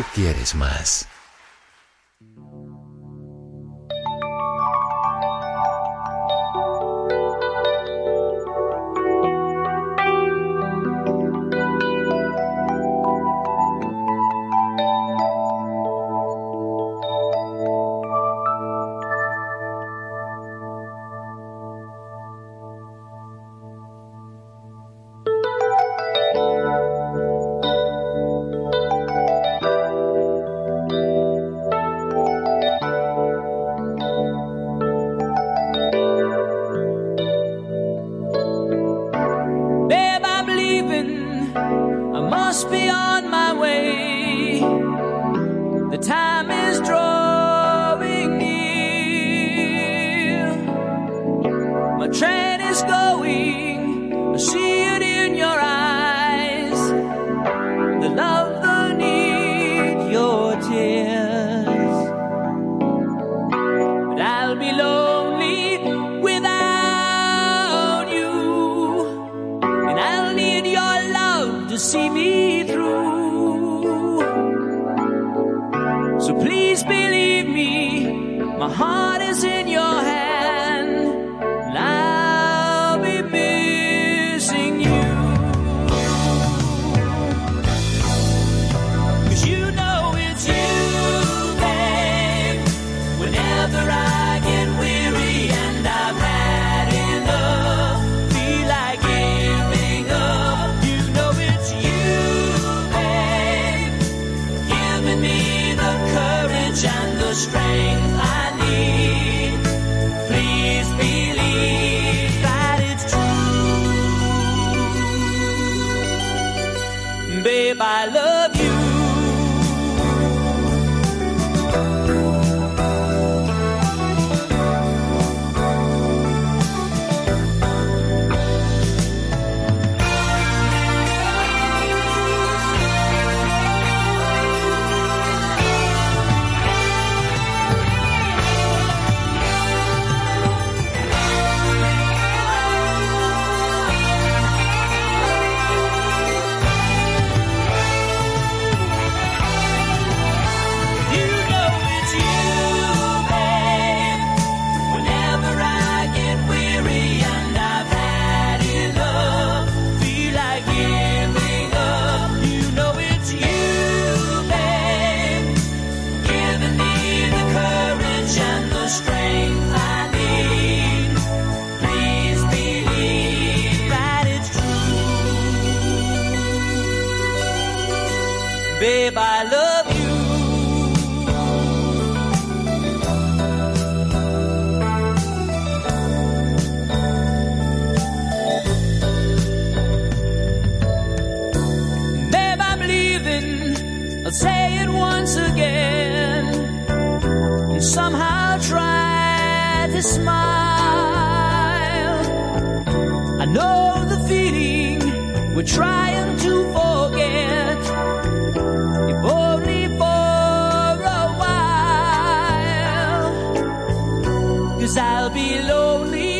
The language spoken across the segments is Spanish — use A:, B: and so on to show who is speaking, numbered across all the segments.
A: tú quieres más.
B: Cause I'll
C: be lonely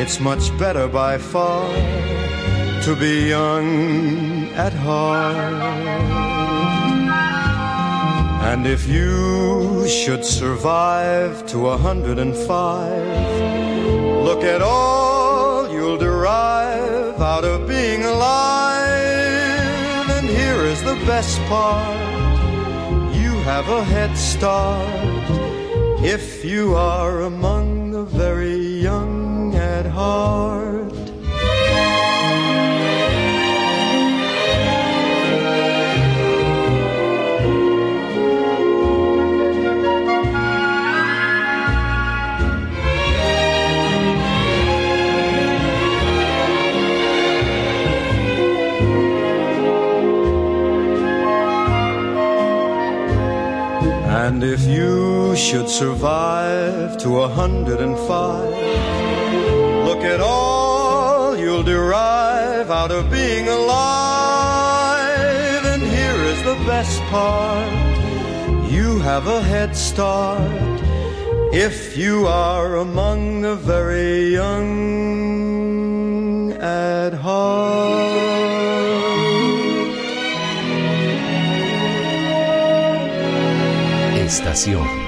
C: it's much better by far to be young at heart. And if you should survive to a hundred and five, look at all you'll derive out of being alive. And here is the best part you have a head start if you are among the very should survive to a hundred and five, look at all you'll derive out of being alive. And here is the best part you have a head start if you are among the very young at heart.
D: Estación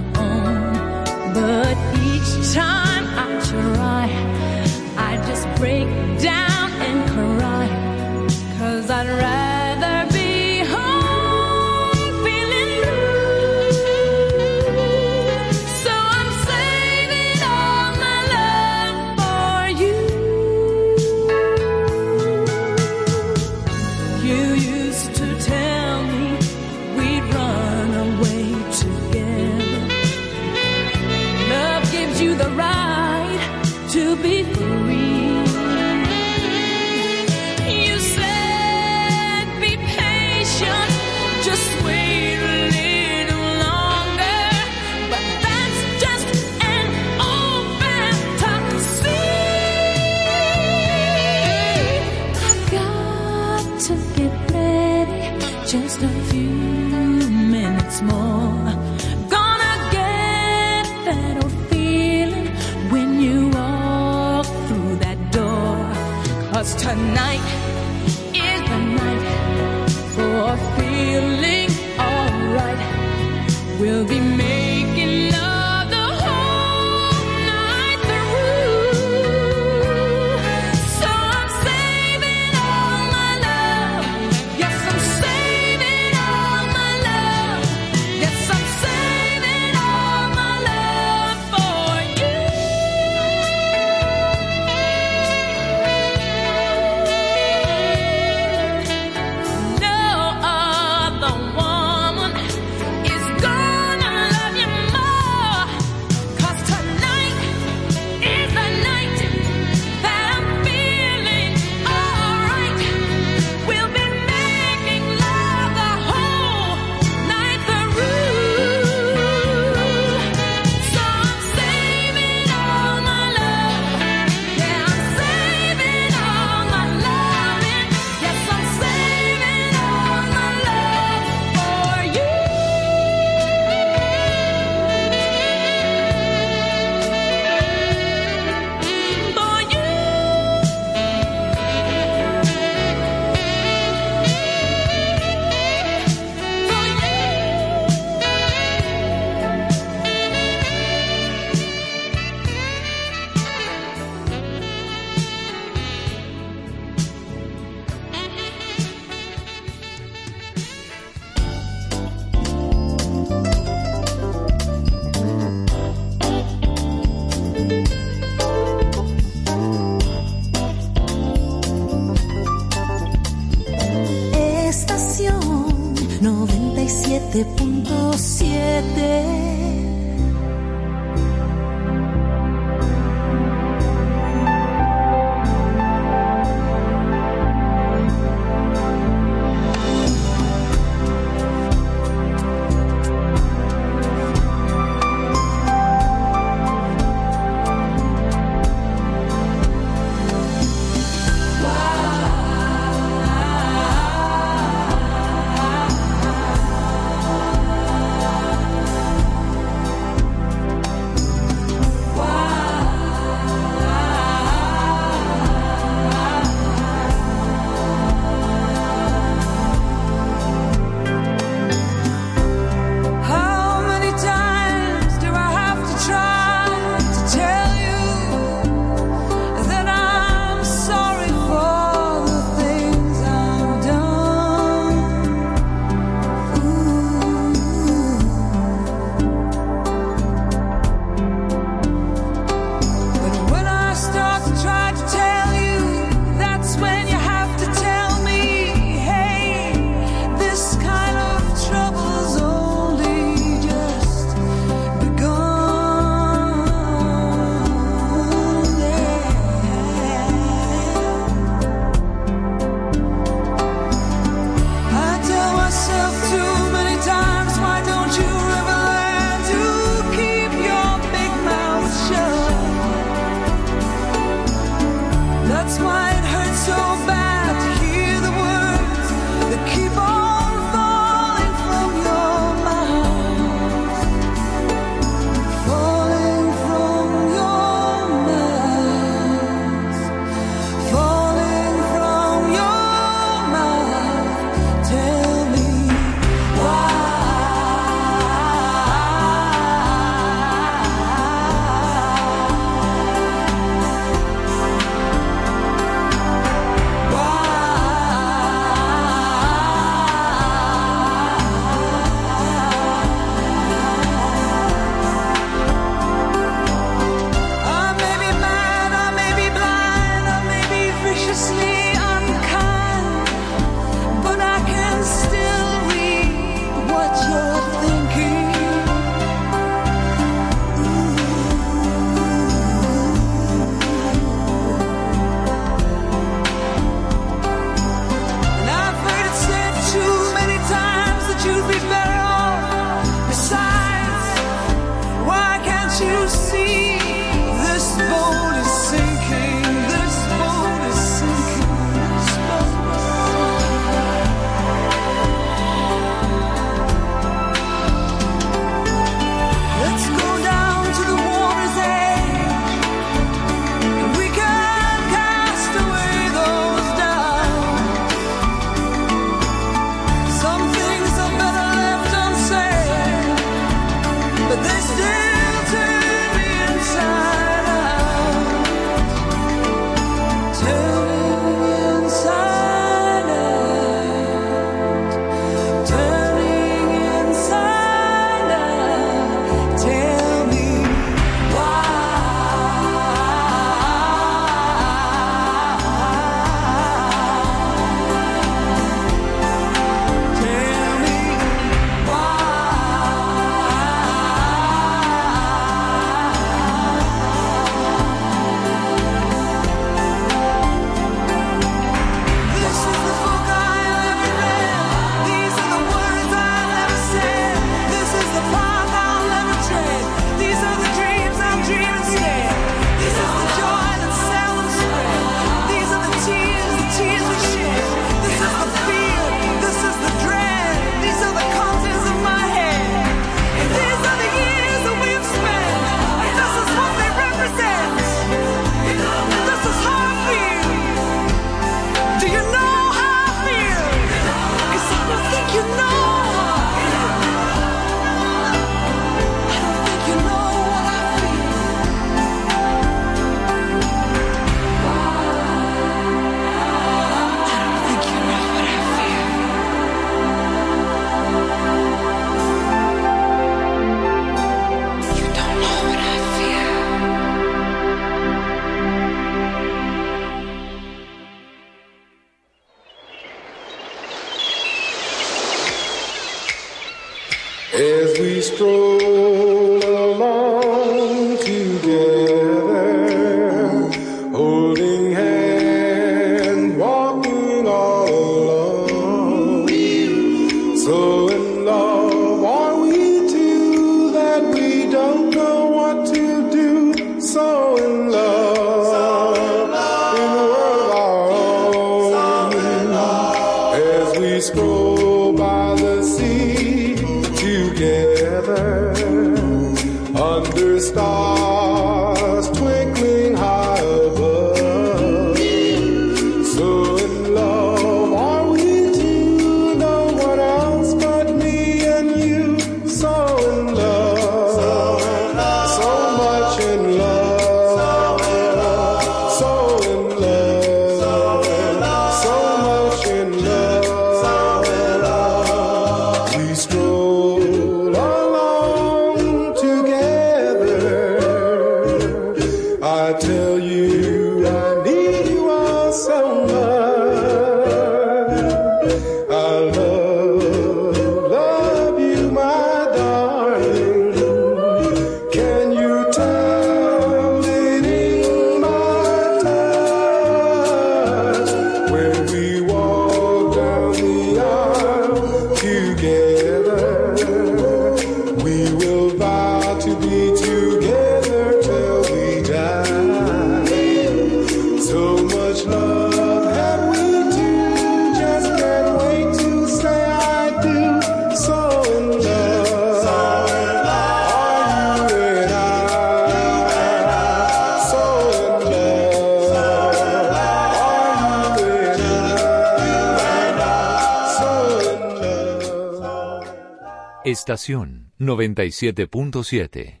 E: Estación 97.7.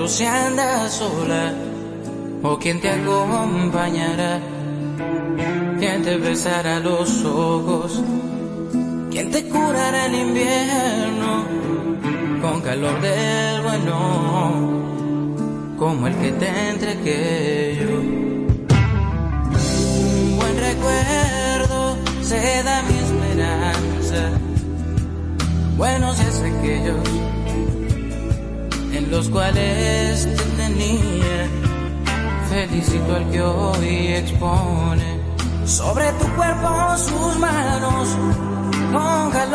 F: pregunto si andas sola o quién te acompañará. Quién te besará los ojos. Quién te curará el invierno con calor del bueno. Como el que te entregué yo. Un buen recuerdo se da mi esperanza. Buenos días aquellos los cuales te tenía. Felicito al que hoy expone sobre tu cuerpo sus manos con del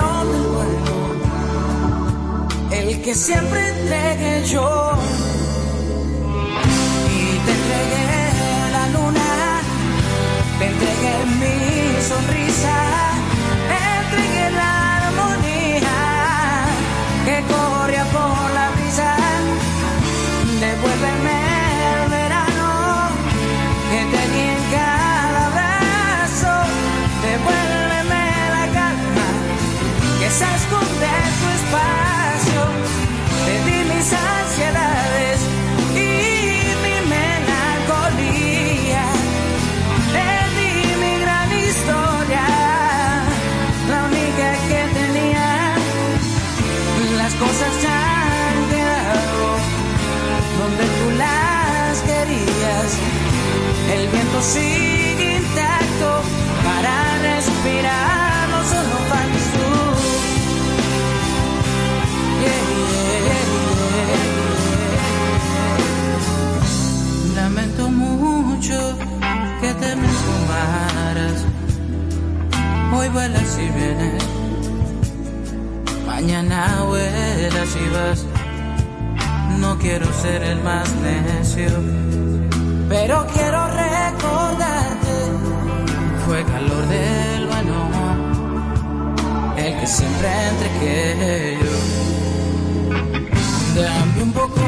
F: bueno. El que siempre entregué yo y te entregué la luna, te entregué mi sonrisa, entregué la armonía que corría por la. Devuélveme el verano que te di en cada abrazo. Devuélveme la calma que se esconde en tu espacio. Te di mis ansiedades sigue intacto para respirar, no solo faltas. Lamento mucho que te me esfumaras. Hoy vuelas y vienes, mañana vuelas y vas. No quiero ser el más necio, pero quiero Fue calor del bueno, el que siempre entregué yo. Dame un poco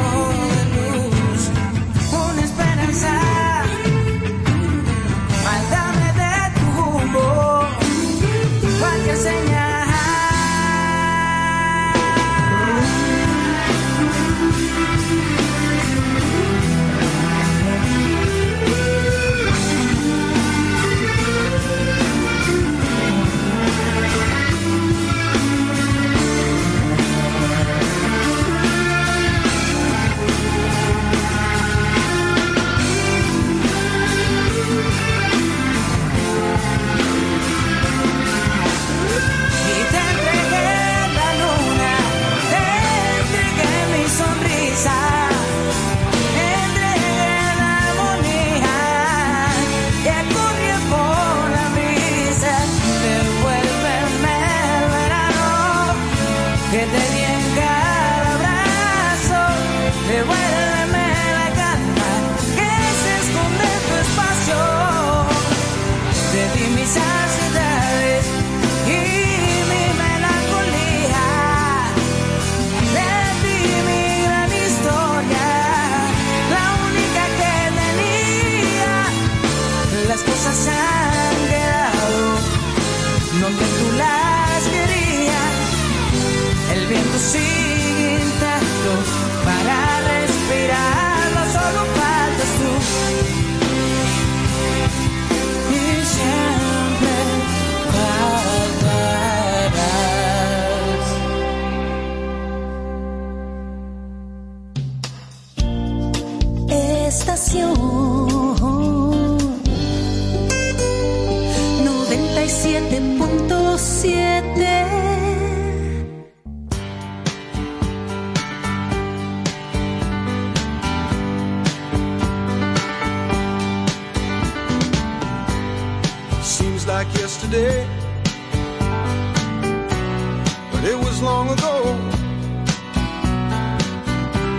G: yesterday, but it was long ago.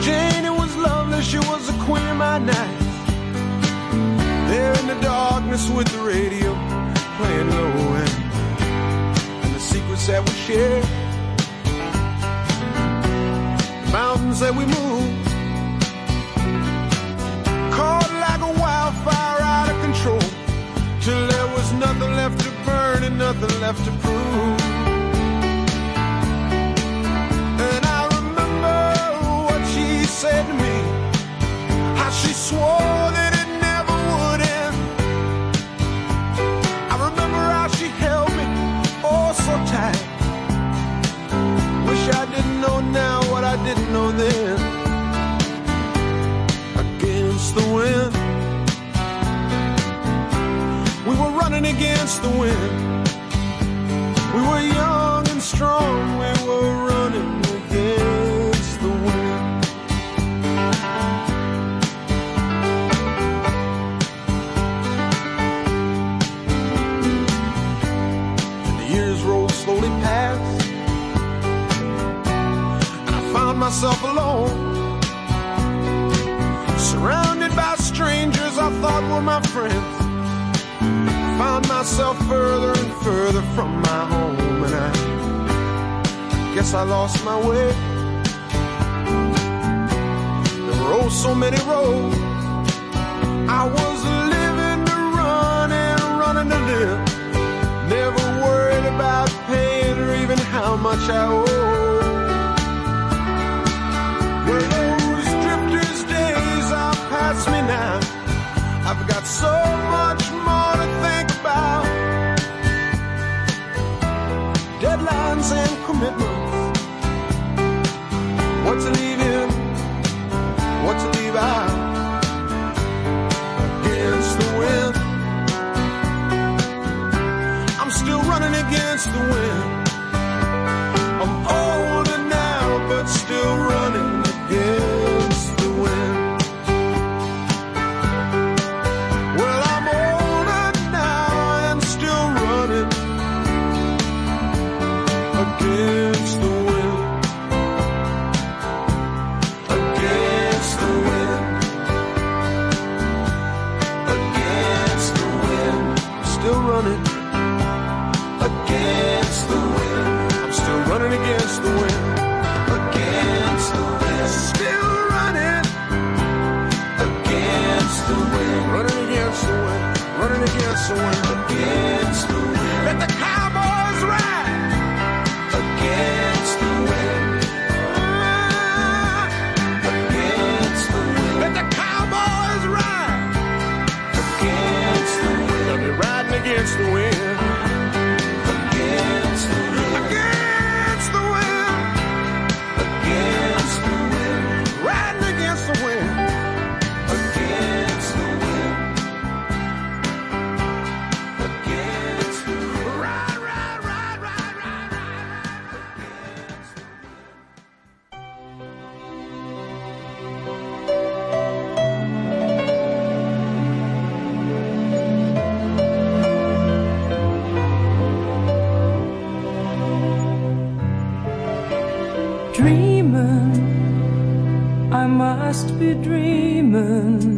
G: Jane, it was lovely, she was the queen of my night. There in the darkness with the radio playing low end, and the secrets that we shared, mountains that we moved, caught like a wildfire out of control. Till there was nothing left nothing left to prove. And I remember what she said to me, how she swore that it never would end. I remember how she held me oh so tight. Wish I didn't know now what I didn't know then. Against the wind. We were running against the wind. Myself alone. Surrounded by strangers I thought were my friends. Found myself further and further from my home, guess I lost my way. There were oh so many roads. I was living to run and running to live. Never worried about paying or even how much I owe. Well, those drifters' days are past me now. I've got so much more to think about. Deadlines and commitments. What to leave in,
H: must be dreaming,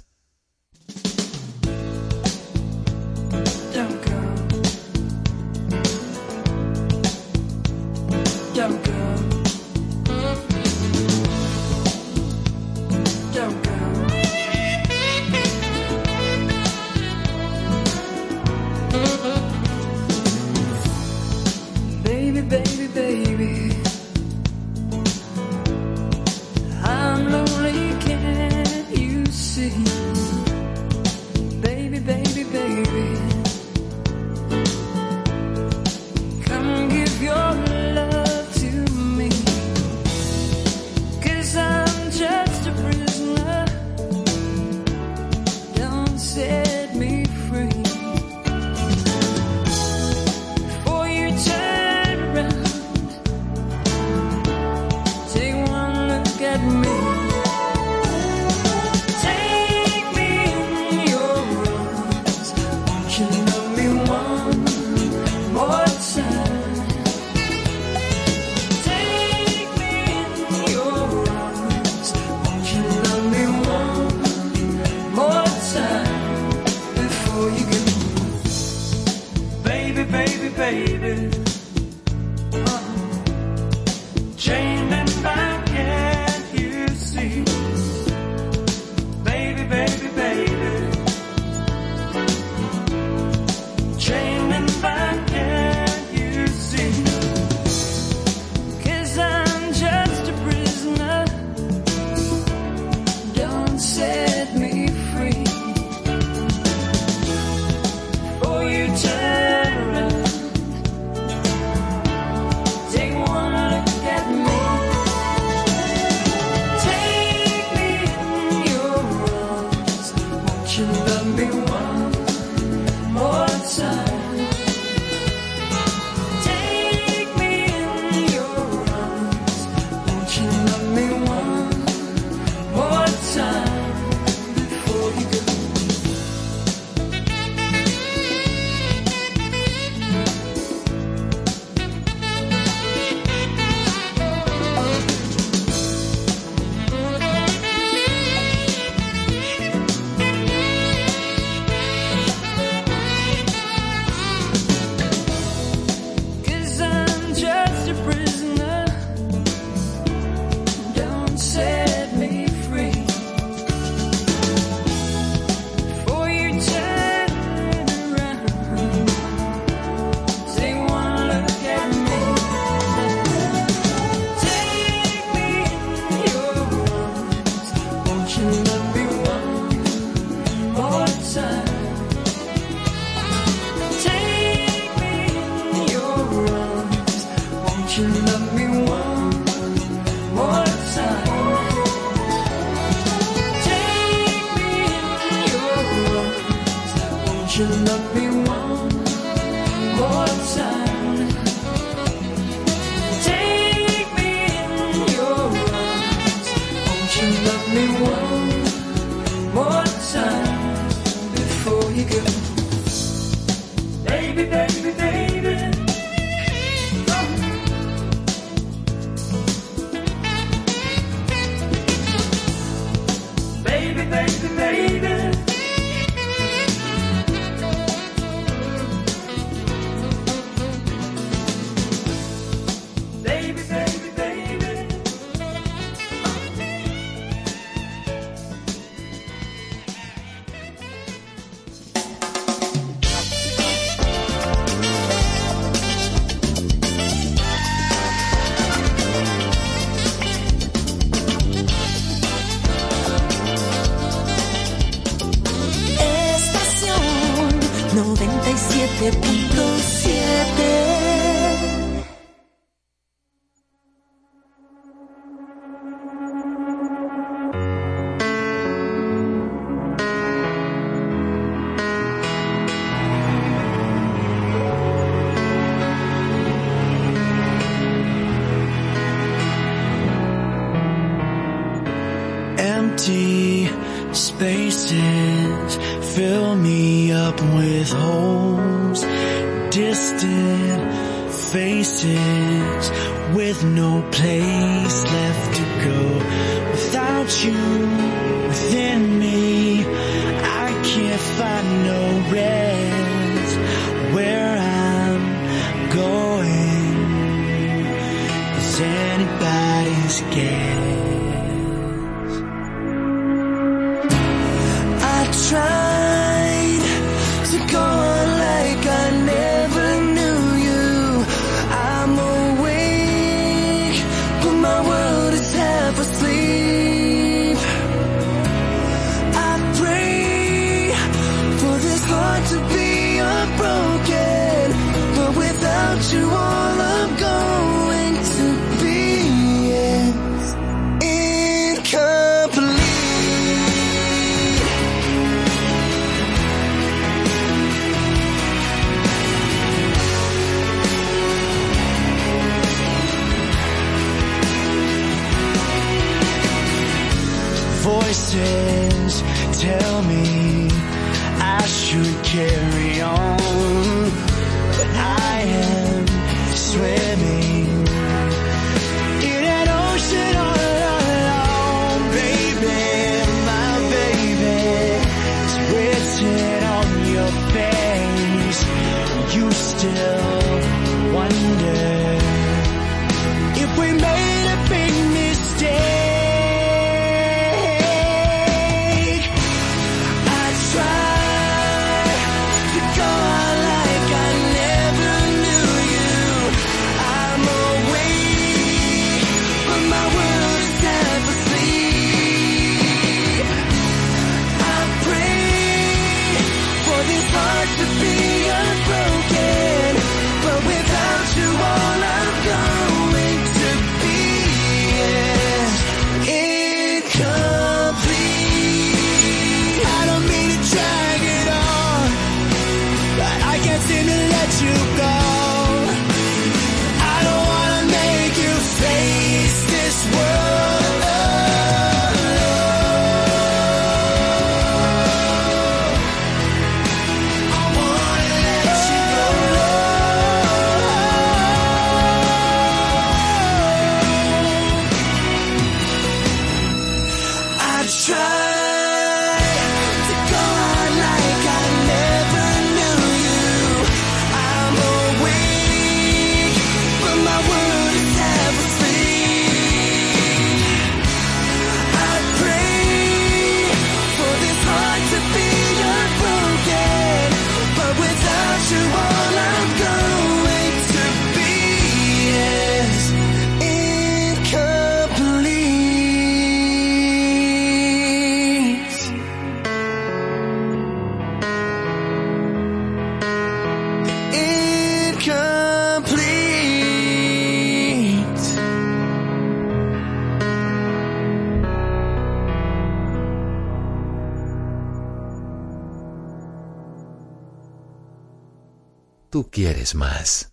I: vez más.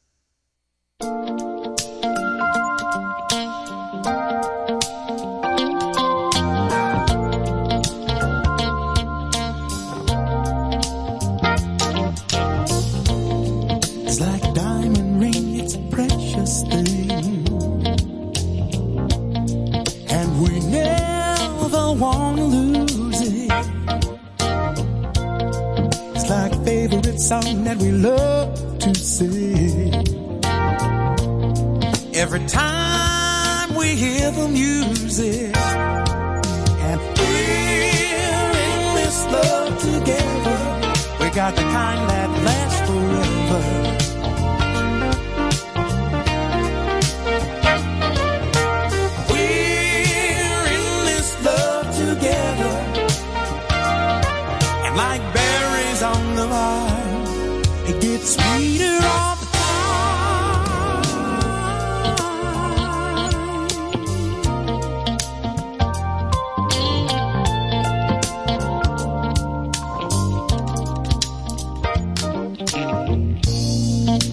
J: like berries on the vine. It gets sweeter all the time.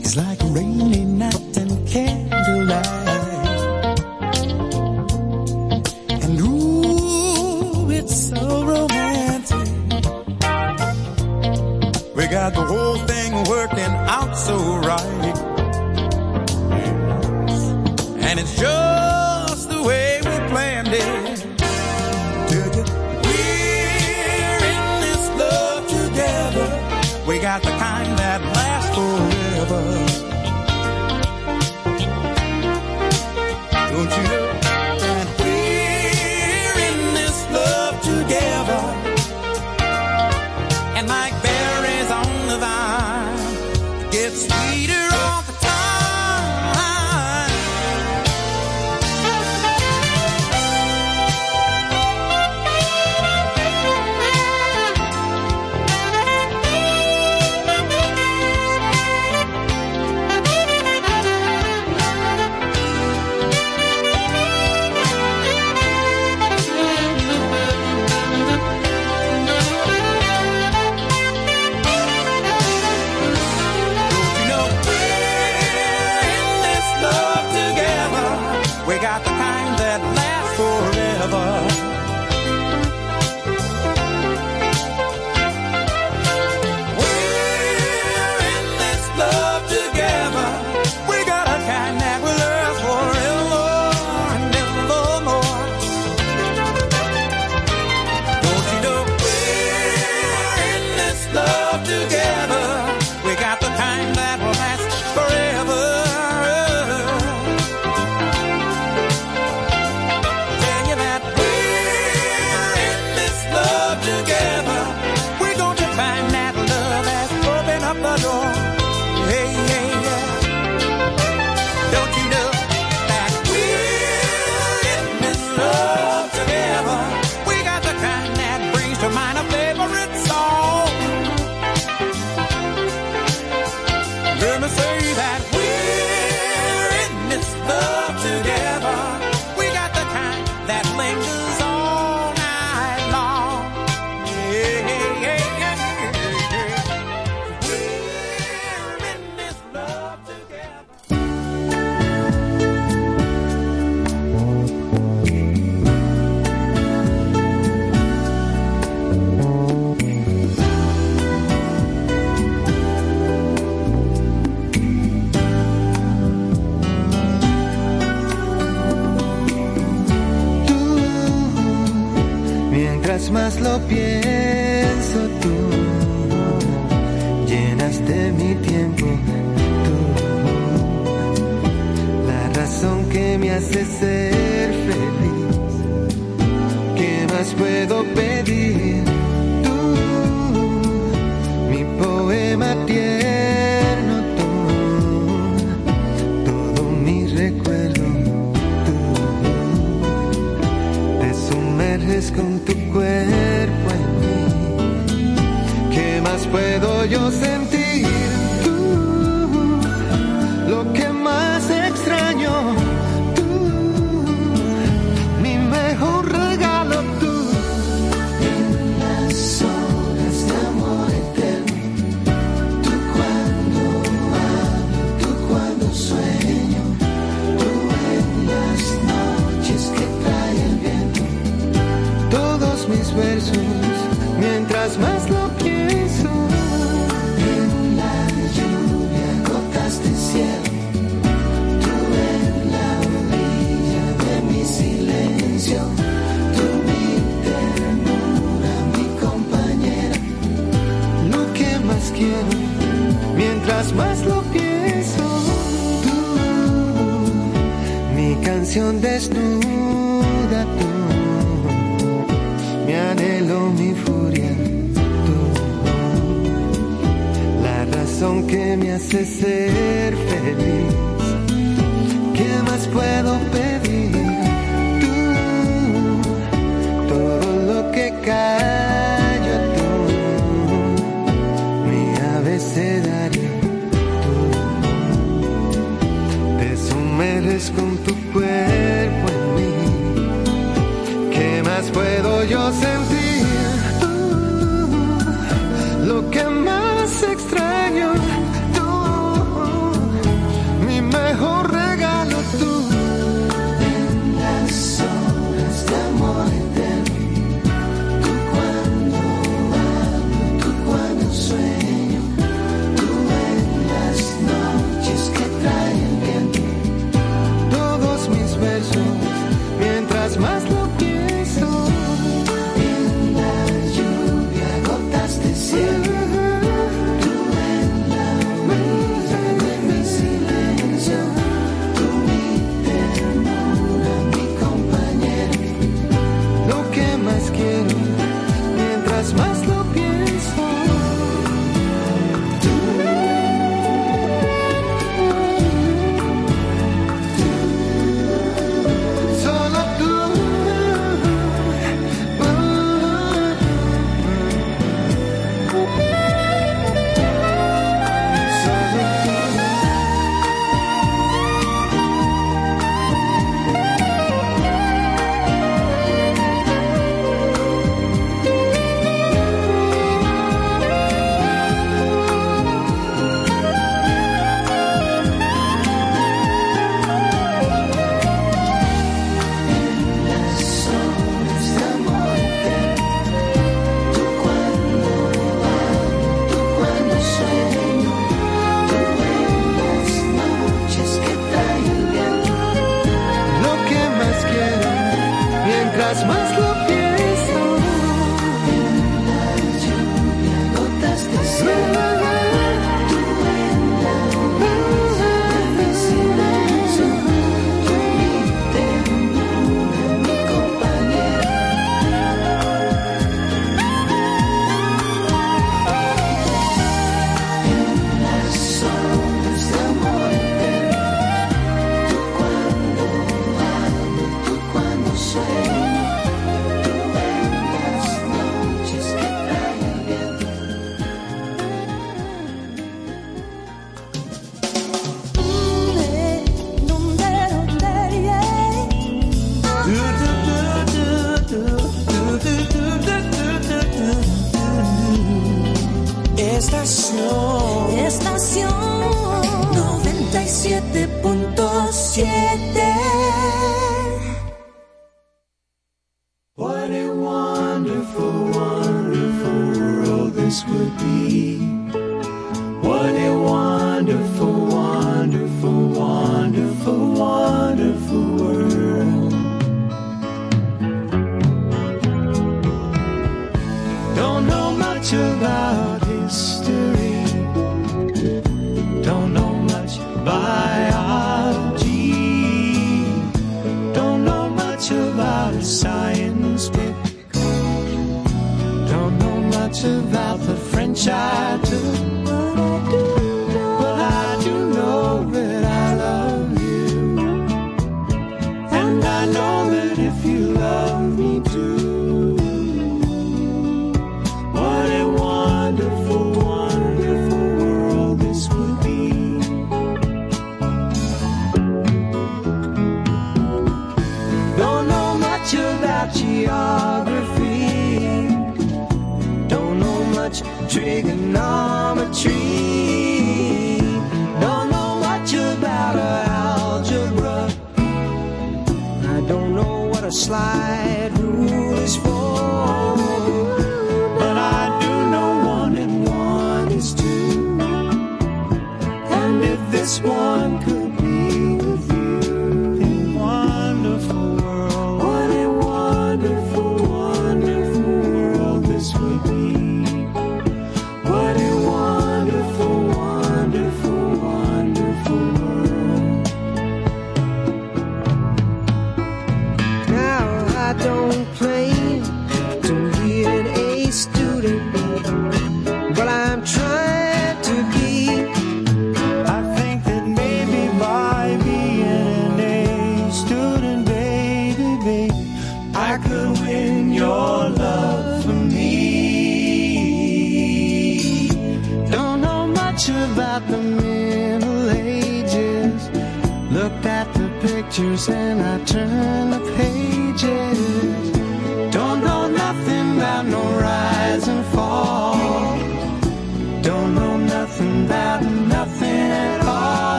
I: It's like raining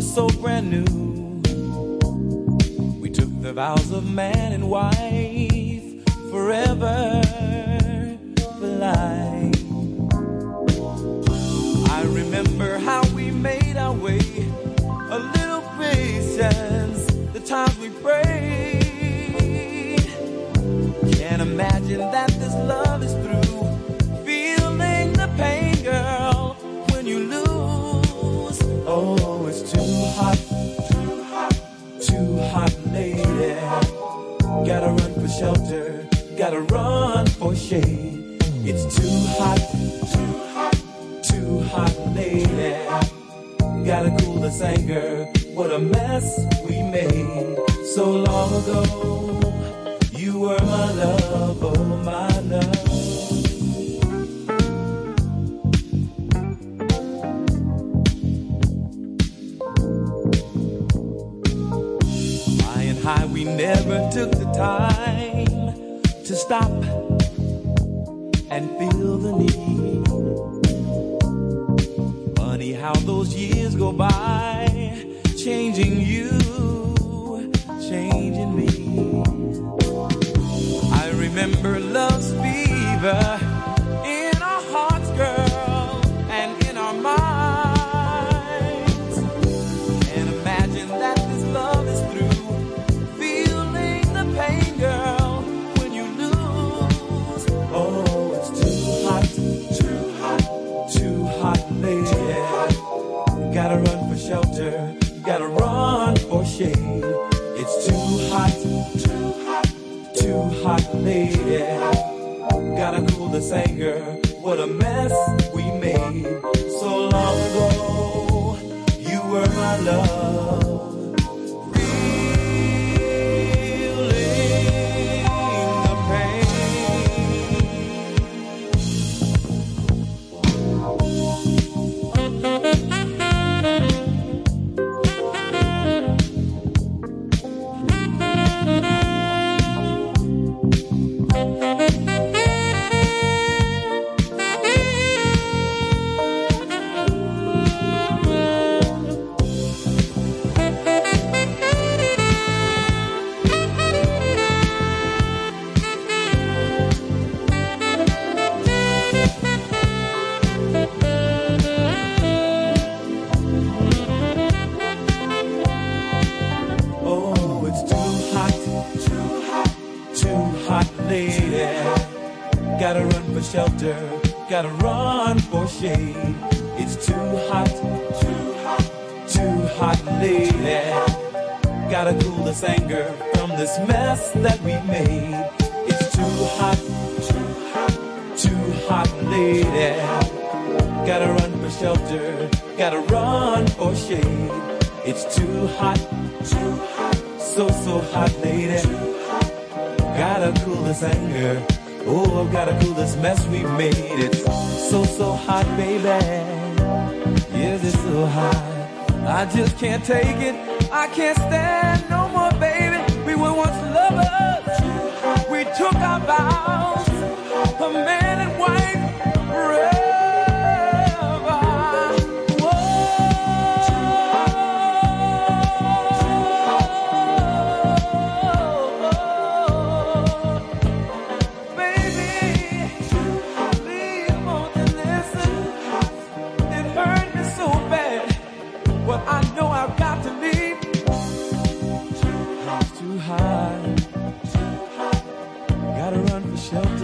K: was so brand new. We took the vows of man and wife forever for life. I remember how we made our way, a little patience, the times we prayed. Can't imagine that what a mess we made so long ago. You were my love.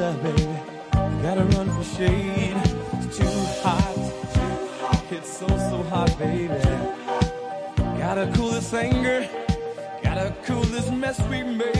K: love,
L: baby. Gotta run for shade. It's too hot. It's so, so hot, baby. Gotta cool this anger. Gotta cool this mess we made.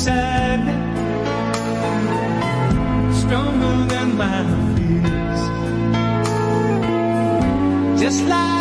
M: inside stronger than my
K: fears. Just like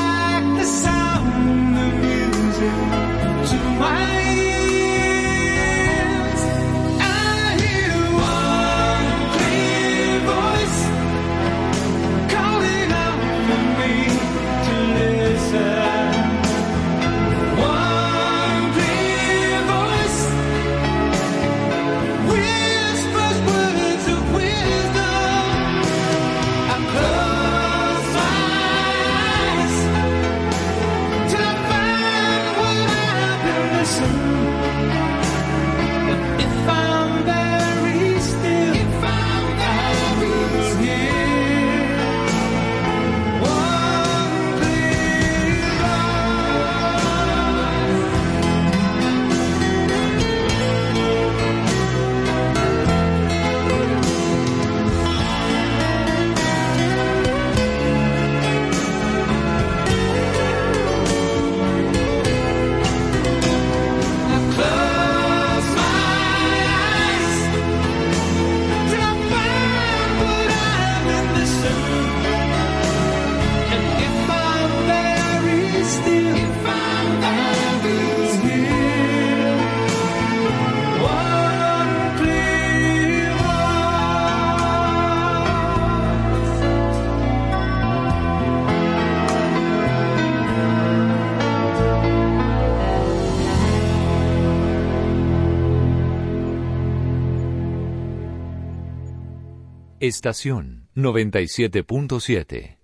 I: Estación 97.7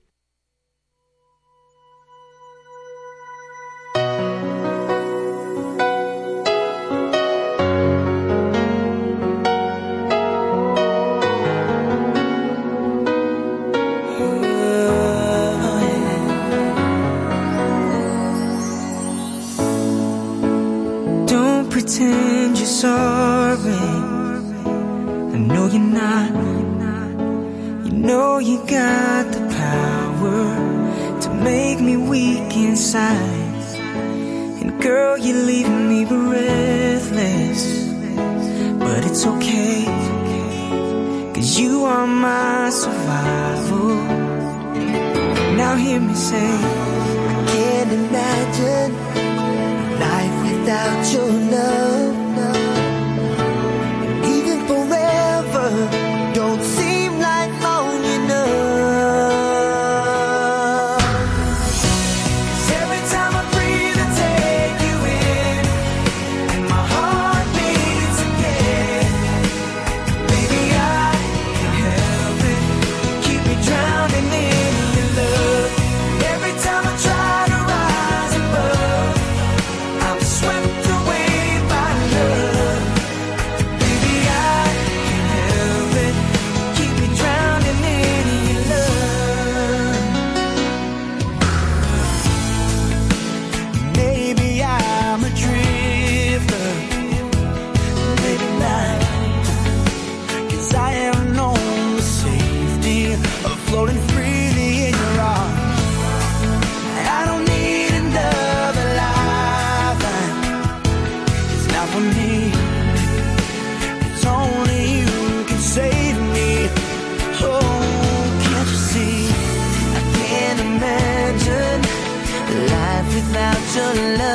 N: love.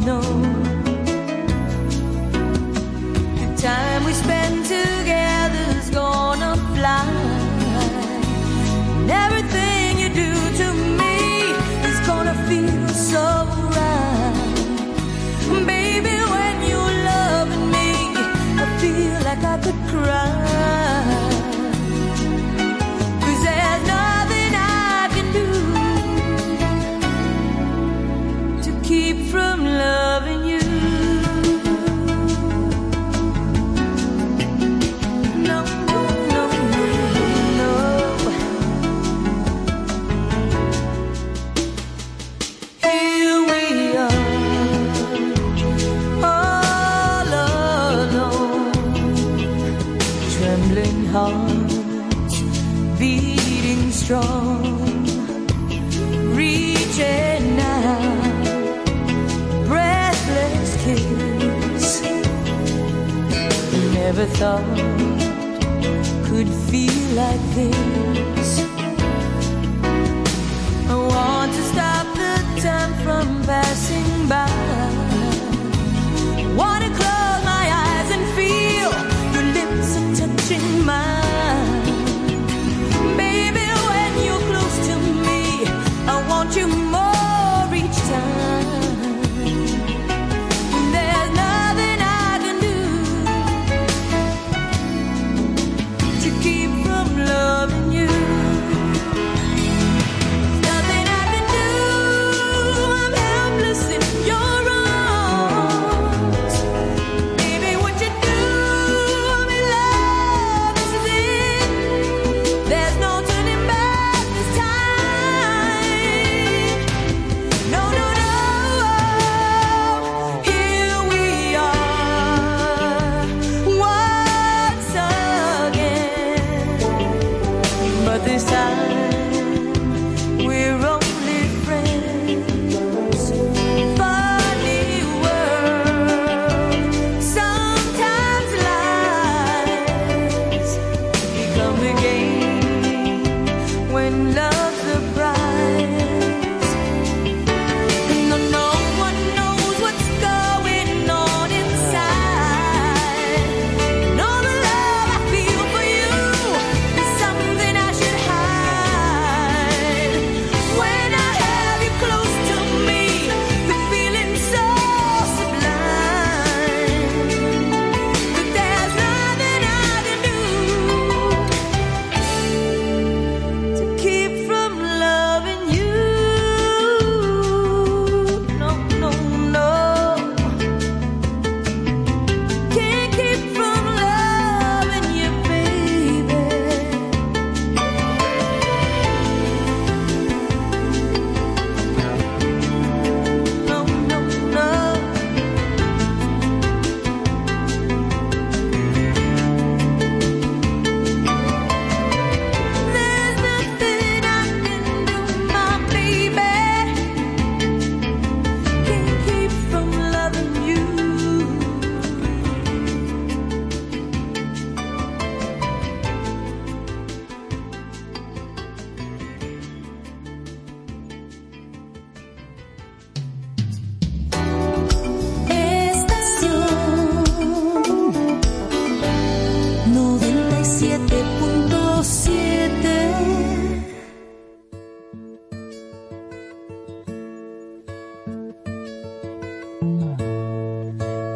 E: Know. The time we spend thought could feel like this. I want to stop the time from passing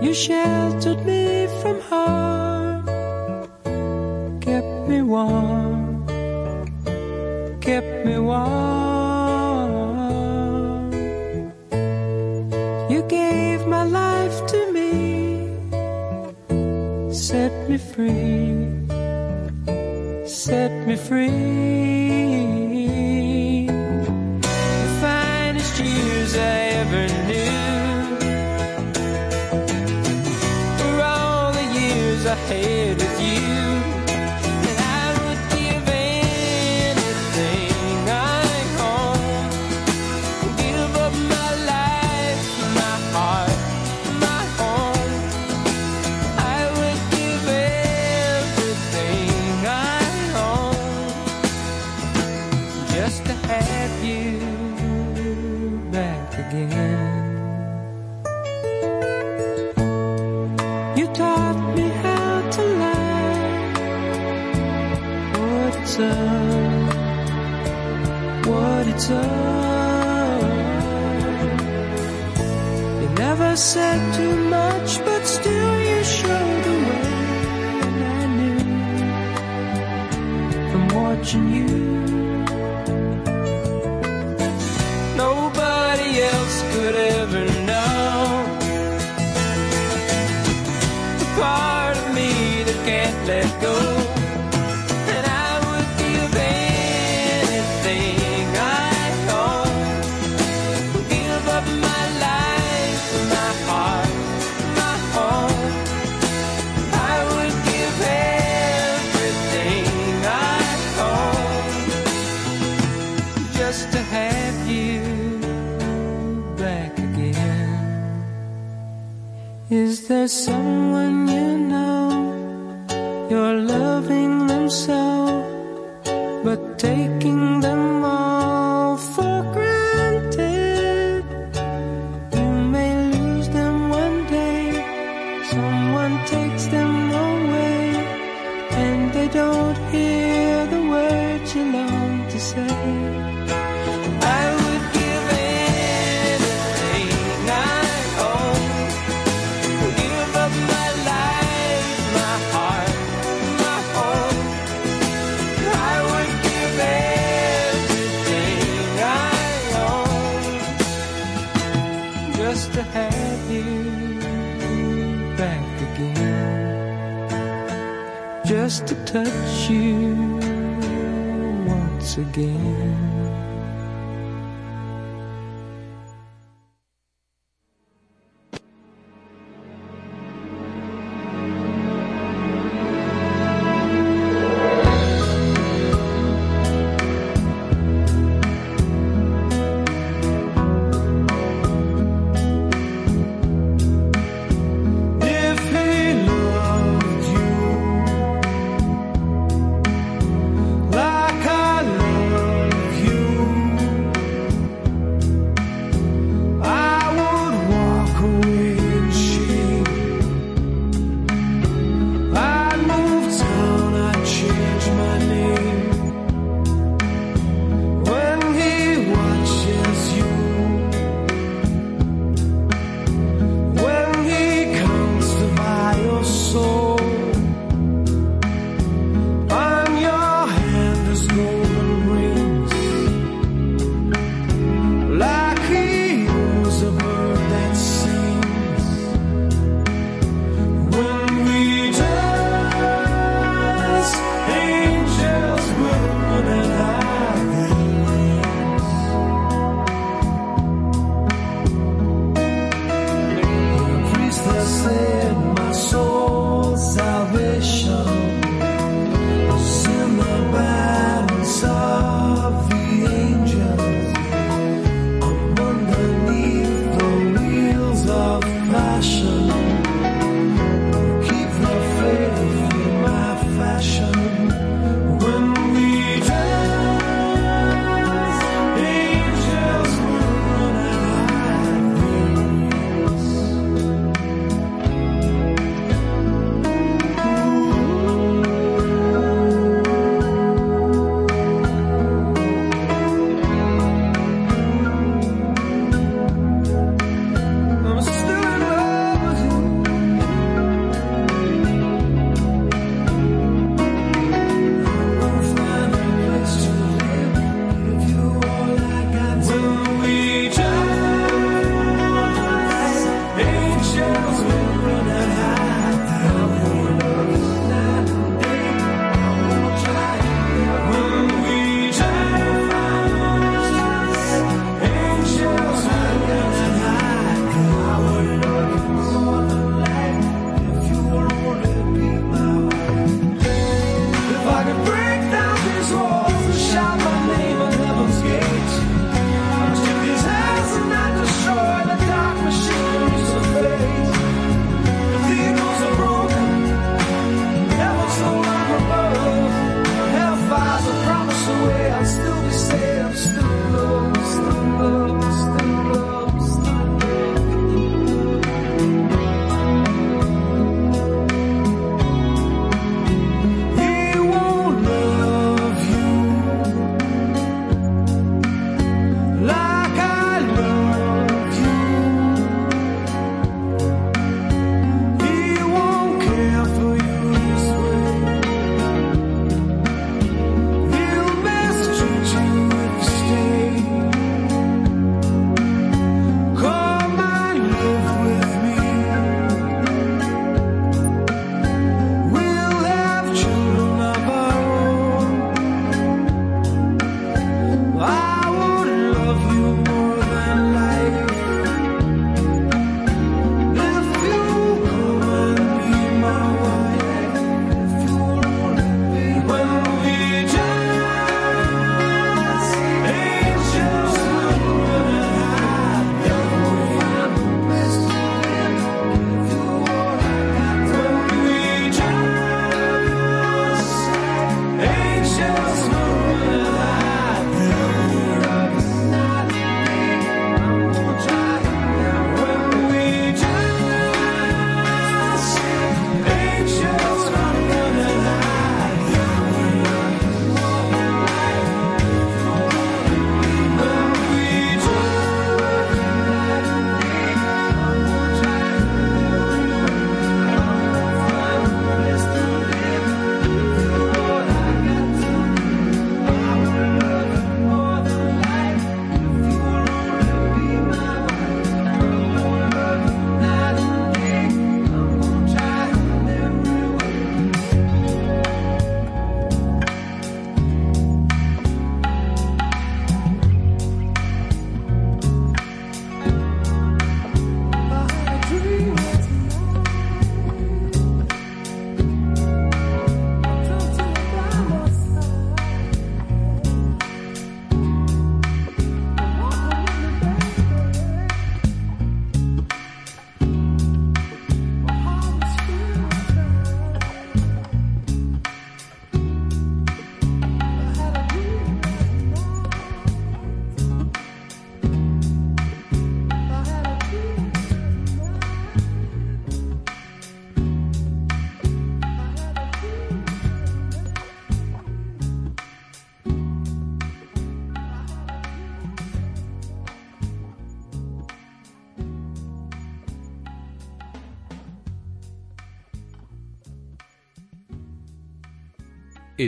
E: You
H: sheltered me from harm, kept me warm, kept me warm. You gave my life to me, set me free, set me free.
K: head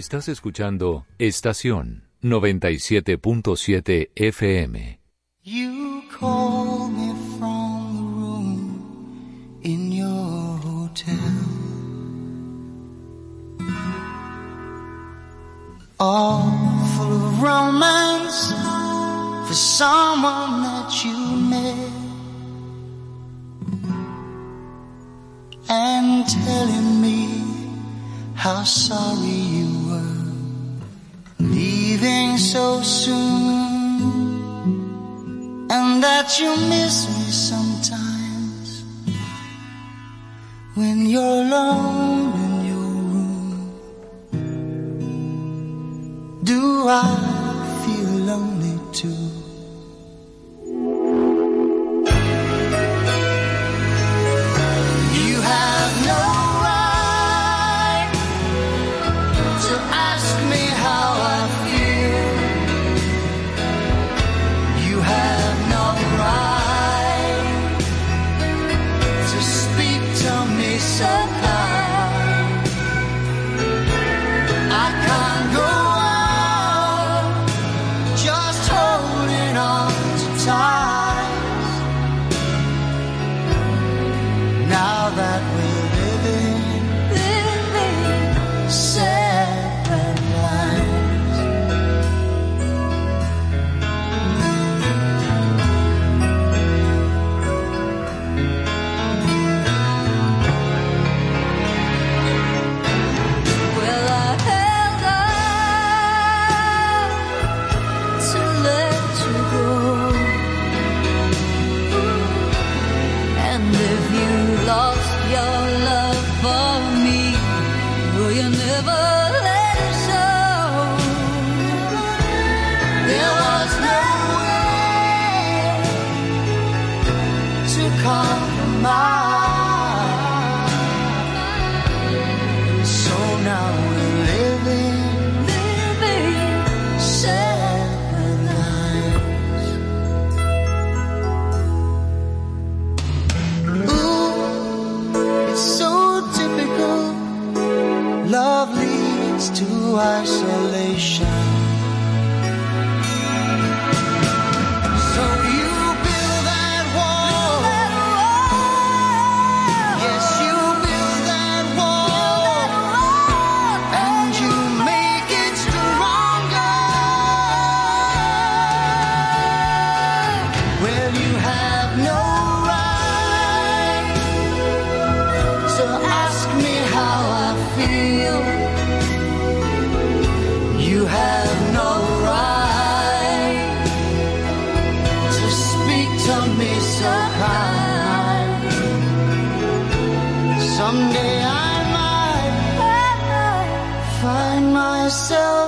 O: Estás escuchando Estación 97.7 FM.
I: You call me from the room in your hotel. All full of romance for someone that you met. And telling me how sorry you were leaving so soon and that you miss me sometimes when you're alone in your room. Do I feel lonely too? so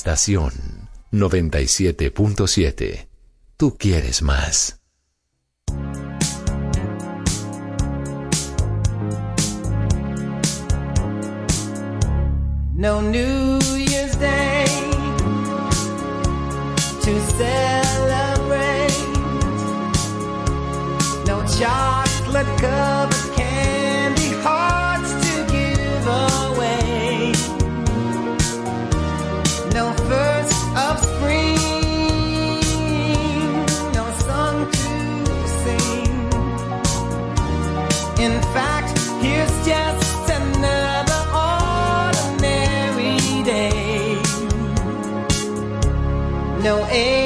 P: Estación 97.7. Tú quieres más.
Q: No news. eh.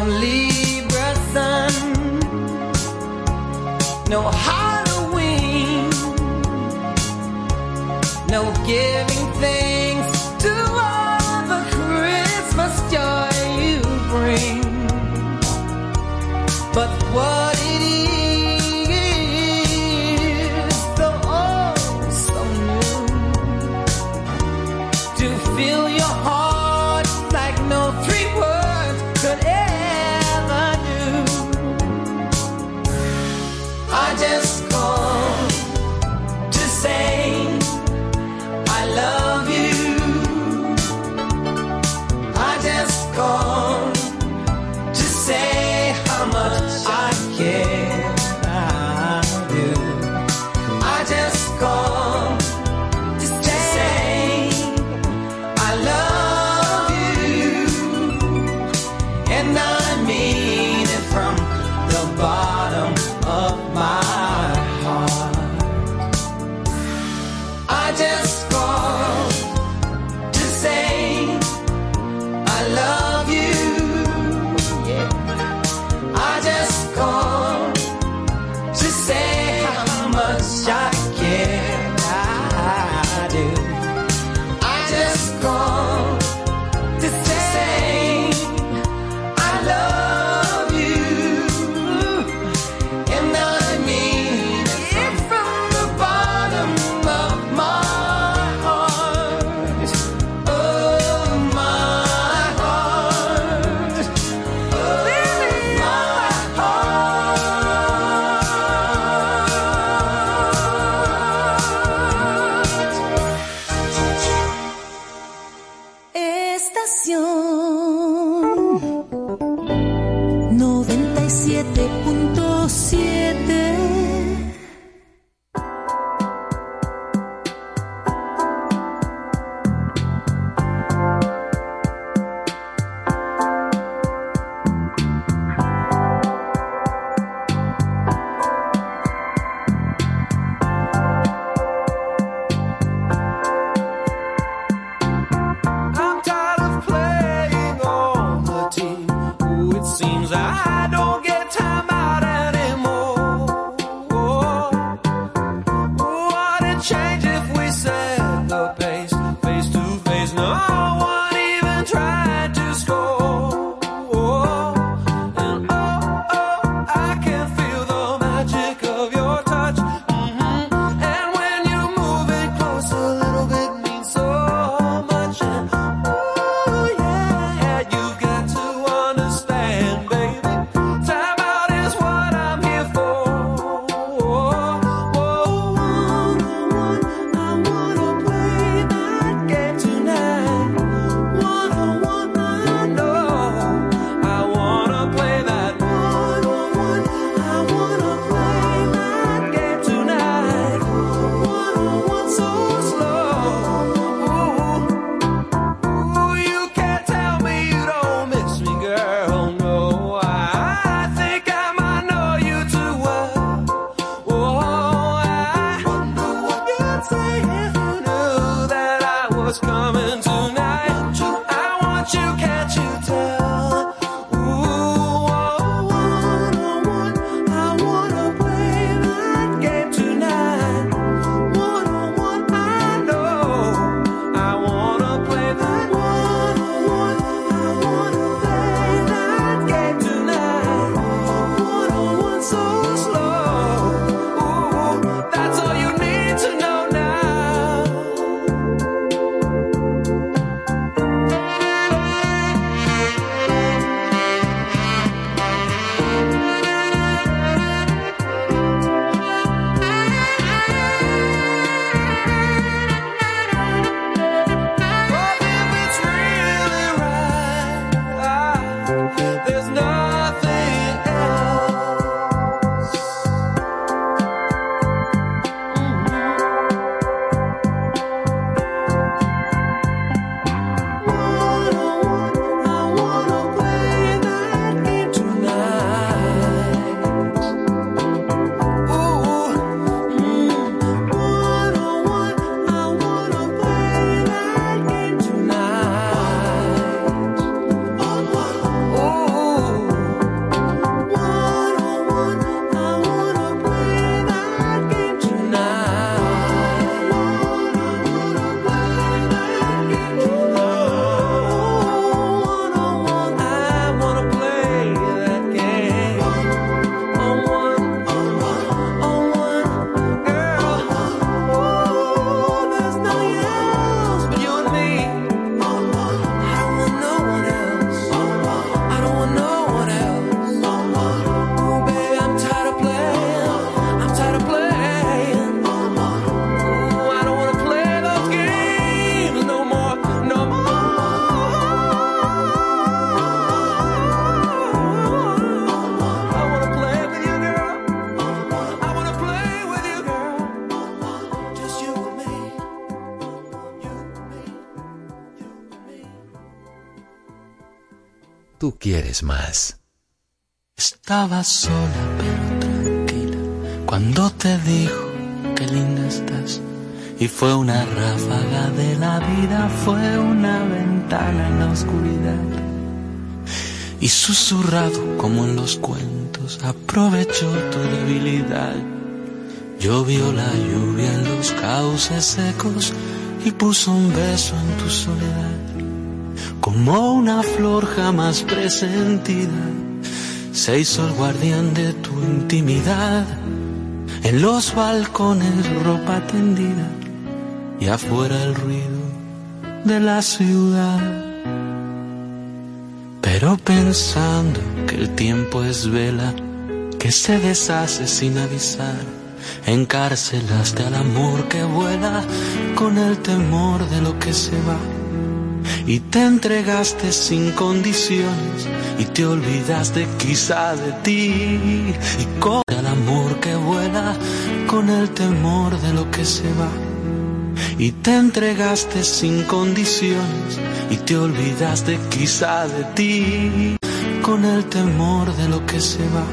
Q: on Libra Sun. No Halloween, no giving
P: things. Quieres más.
R: Estaba sola pero tranquila cuando te dijo que linda estás. Y fue una ráfaga de la vida, fue una ventana en la oscuridad. Y susurrado como en los cuentos, aprovechó tu debilidad. Llovió la lluvia en los cauces secos y puso un beso en tu soledad. Como una flor jamás presentida, se hizo el guardián de tu intimidad. En los balcones ropa tendida y afuera el ruido de la ciudad. Pero pensando que el tiempo es vela que se deshace sin avisar, encarcelaste al amor que vuela con el temor de lo que se va. Y te entregaste sin condiciones y te olvidaste quizá de ti. Y con el amor que vuela con el temor de lo que se va. Y te entregaste sin condiciones y te olvidaste quizá de ti. Con el temor de lo que se va.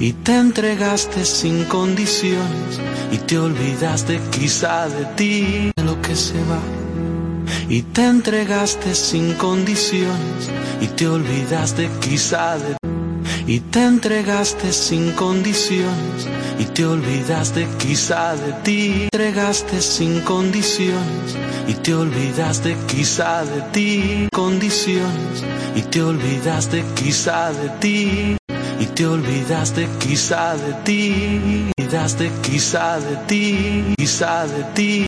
R: Y te entregaste sin condiciones y te olvidaste quizá de ti. De lo que se va y te entregaste sin condiciones y te olvidaste quizá de y te entregaste sin condiciones y te olvidaste quizá de ti. Entregaste sin condiciones y te olvidaste quizá de ti. Condiciones y te olvidaste quizá de ti. Y te olvidaste quizá de ti. Olvidaste quizá de ti quizá de ti